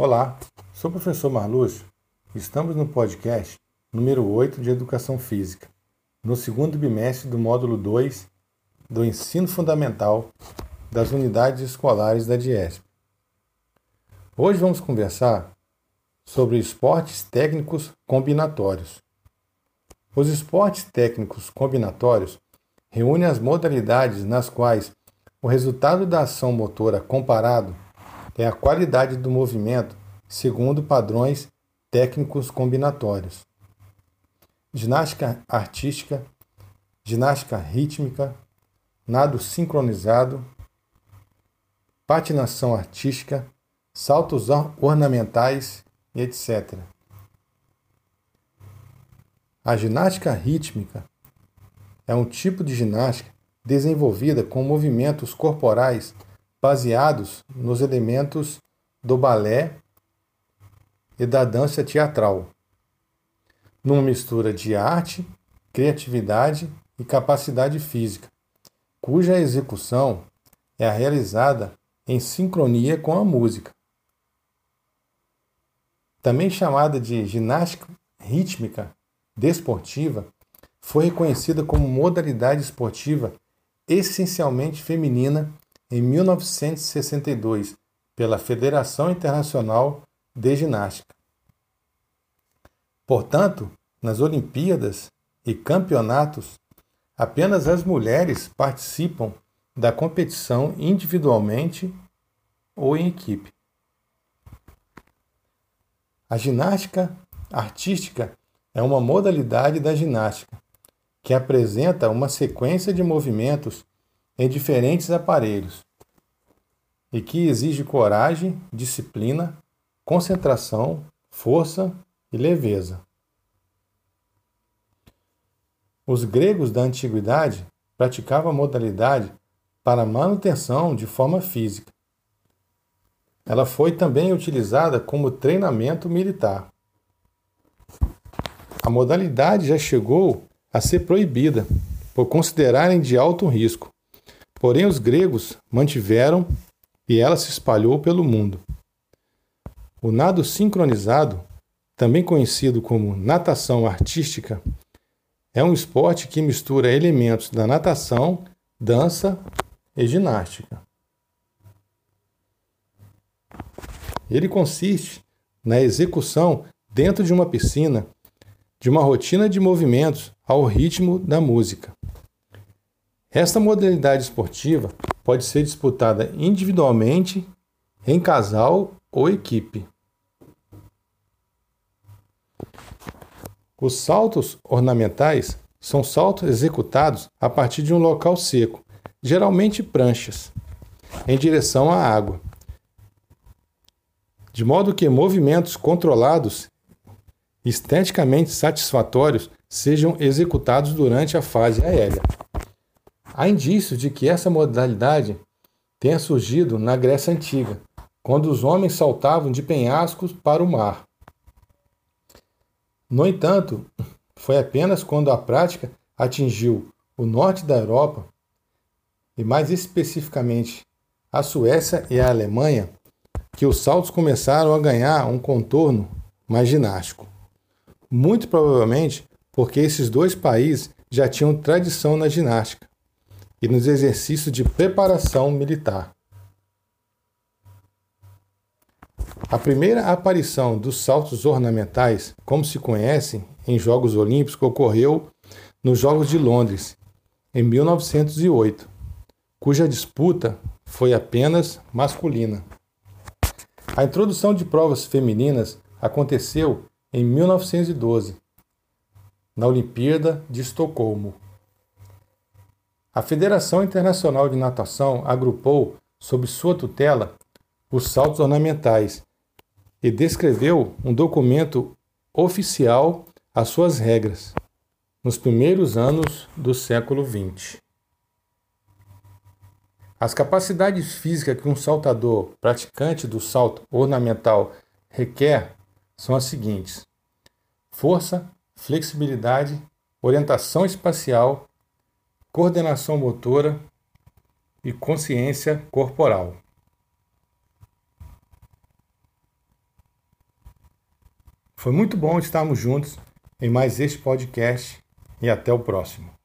Olá, sou o professor Marlúcio. Estamos no podcast número 8 de Educação Física, no segundo bimestre do módulo 2 do Ensino Fundamental das Unidades Escolares da DIESP. Hoje vamos conversar sobre esportes técnicos combinatórios. Os esportes técnicos combinatórios reúnem as modalidades nas quais o resultado da ação motora comparado é a qualidade do movimento segundo padrões técnicos combinatórios. Ginástica artística, ginástica rítmica, nado sincronizado, patinação artística, saltos ornamentais etc. A ginástica rítmica é um tipo de ginástica desenvolvida com movimentos corporais baseados nos elementos do balé e da dança teatral, numa mistura de arte, criatividade e capacidade física, cuja execução é realizada em sincronia com a música. Também chamada de ginástica rítmica desportiva, foi reconhecida como modalidade esportiva essencialmente feminina em 1962 pela Federação Internacional de Ginástica. Portanto, nas Olimpíadas e campeonatos, apenas as mulheres participam da competição individualmente ou em equipe. A ginástica artística é uma modalidade da ginástica que apresenta uma sequência de movimentos em diferentes aparelhos e que exige coragem, disciplina, concentração, força e leveza. Os gregos da antiguidade praticavam a modalidade para manutenção de forma física. Ela foi também utilizada como treinamento militar. A modalidade já chegou a ser proibida por considerarem de alto risco. Porém, os gregos mantiveram e ela se espalhou pelo mundo. O nado sincronizado, também conhecido como natação artística, é um esporte que mistura elementos da natação, dança e ginástica. Ele consiste na execução dentro de uma piscina de uma rotina de movimentos ao ritmo da música. Esta modalidade esportiva pode ser disputada individualmente, em casal ou equipe. Os saltos ornamentais são saltos executados a partir de um local seco, geralmente pranchas, em direção à água, de modo que movimentos controlados, esteticamente satisfatórios, sejam executados durante a fase aérea. Há indícios de que essa modalidade tenha surgido na Grécia Antiga, quando os homens saltavam de penhascos para o mar. No entanto, foi apenas quando a prática atingiu o norte da Europa, e mais especificamente a Suécia e a Alemanha, que os saltos começaram a ganhar um contorno mais ginástico. Muito provavelmente porque esses dois países já tinham tradição na ginástica e nos exercícios de preparação militar. A primeira aparição dos saltos ornamentais, como se conhecem em Jogos Olímpicos, ocorreu nos Jogos de Londres, em 1908, cuja disputa foi apenas masculina. A introdução de provas femininas aconteceu em 1912, na Olimpíada de Estocolmo. A Federação Internacional de Natação agrupou sob sua tutela os saltos ornamentais e descreveu um documento oficial às suas regras nos primeiros anos do século XX. As capacidades físicas que um saltador praticante do salto ornamental requer são as seguintes: força, flexibilidade, orientação espacial coordenação motora e consciência corporal. Foi muito bom estarmos juntos em mais este podcast e até o próximo.